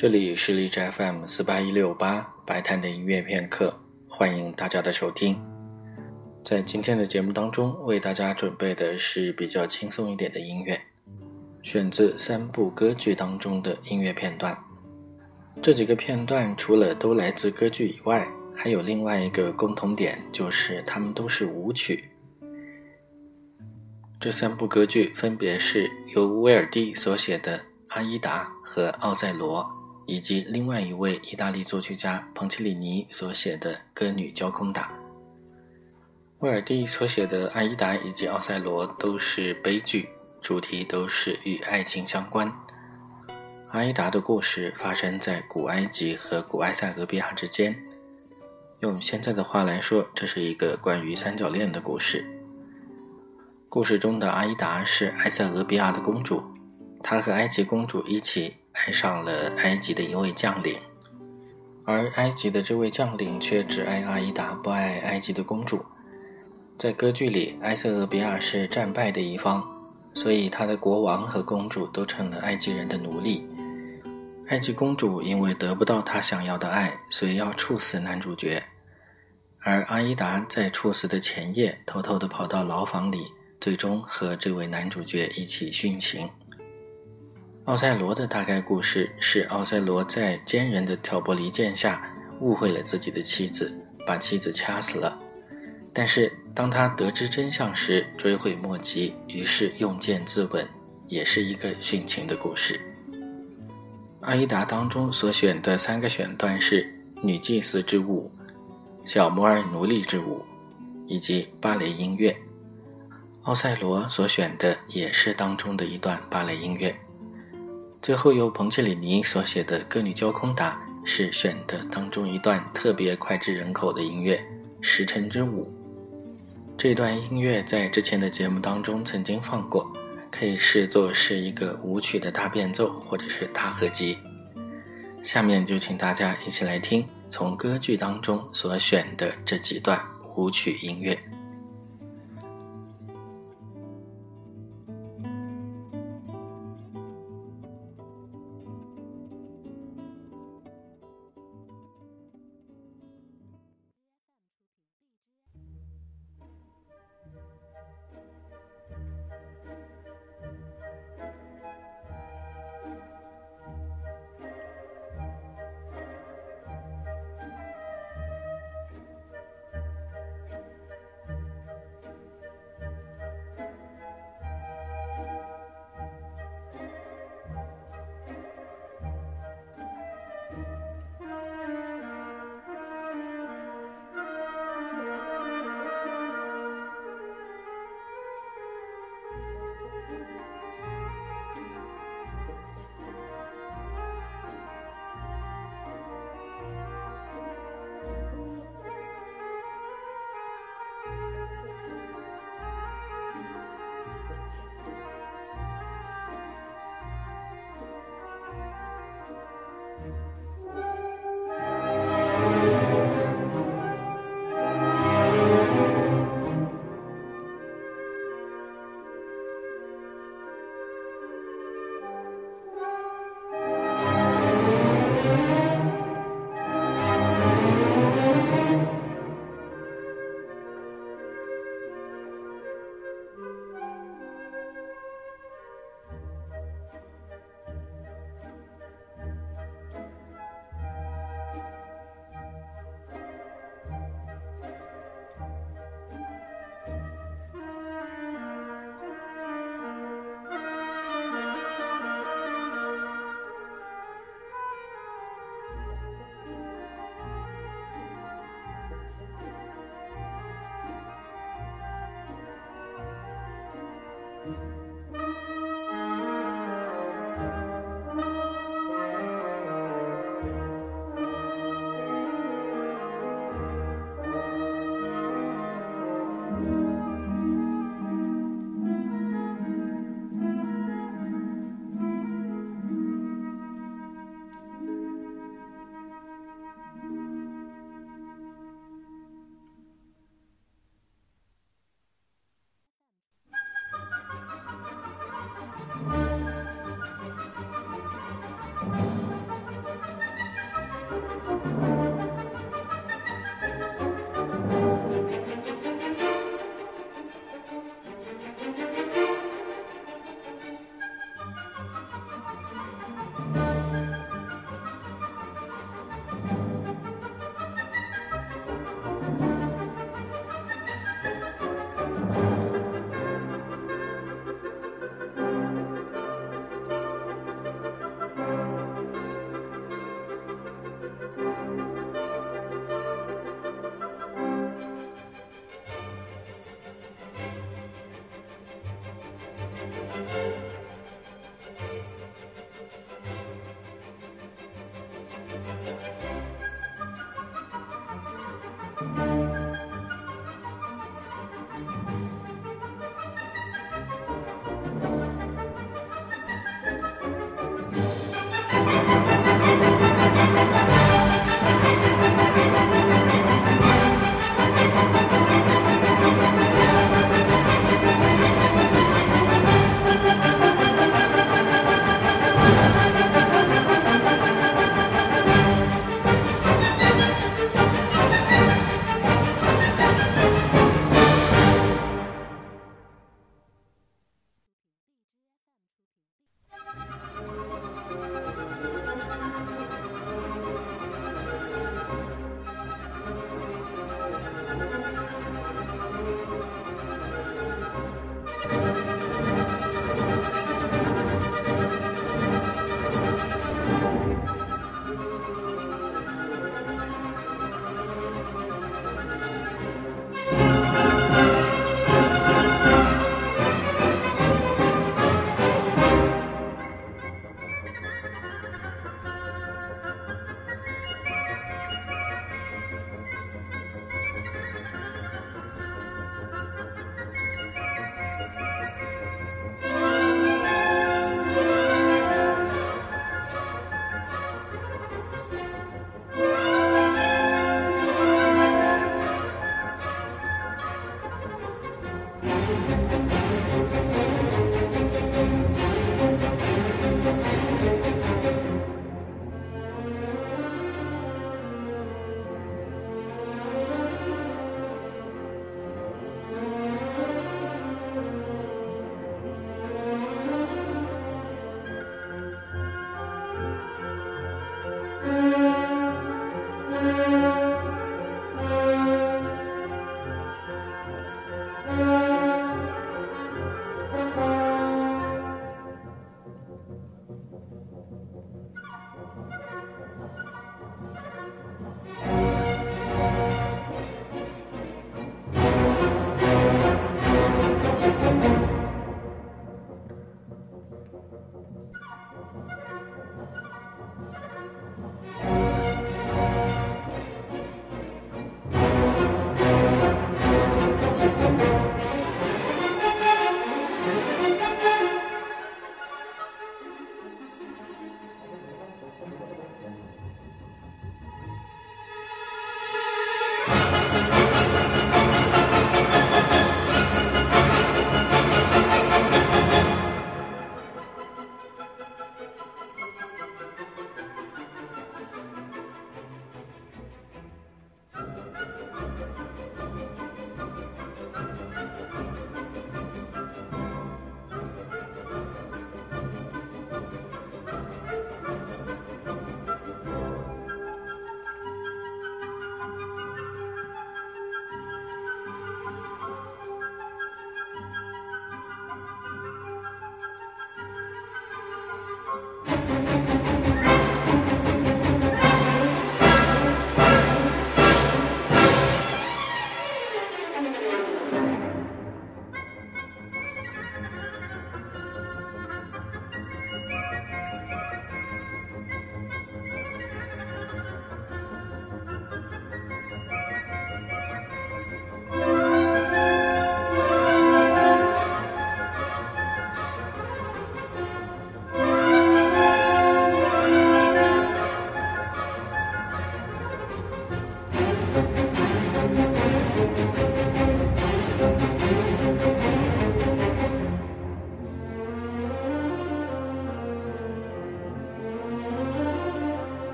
这里是荔枝 FM 四八一六八白谈的音乐片刻，欢迎大家的收听。在今天的节目当中，为大家准备的是比较轻松一点的音乐，选自三部歌剧当中的音乐片段。这几个片段除了都来自歌剧以外，还有另外一个共同点，就是它们都是舞曲。这三部歌剧分别是由威尔第所写的《阿依达》和《奥赛罗》，以及另外一位意大利作曲家彭奇里尼所写的《歌女交空达》。威尔第所写的《阿依达》以及《奥赛罗》都是悲剧，主题都是与爱情相关。阿依达的故事发生在古埃及和古埃塞俄比亚之间，用现在的话来说，这是一个关于三角恋的故事。故事中的阿依达是埃塞俄比亚的公主，她和埃及公主一起爱上了埃及的一位将领，而埃及的这位将领却只爱阿依达，不爱埃及的公主。在歌剧里，埃塞俄比亚是战败的一方，所以他的国王和公主都成了埃及人的奴隶。埃及公主因为得不到她想要的爱，所以要处死男主角，而阿依达在处死的前夜，偷偷地跑到牢房里。最终和这位男主角一起殉情。奥赛罗的大概故事是：奥赛罗在奸人的挑拨离间下误会了自己的妻子，把妻子掐死了。但是当他得知真相时，追悔莫及，于是用剑自刎，也是一个殉情的故事。阿依达当中所选的三个选段是女祭司之舞、小摩尔奴隶之舞以及芭蕾音乐。奥赛罗所选的也是当中的一段芭蕾音乐，最后由彭切里尼所写的《歌女交空达》是选的当中一段特别脍炙人口的音乐《时辰之舞》。这段音乐在之前的节目当中曾经放过，可以视作是一个舞曲的大变奏或者是大合集。下面就请大家一起来听从歌剧当中所选的这几段舞曲音乐。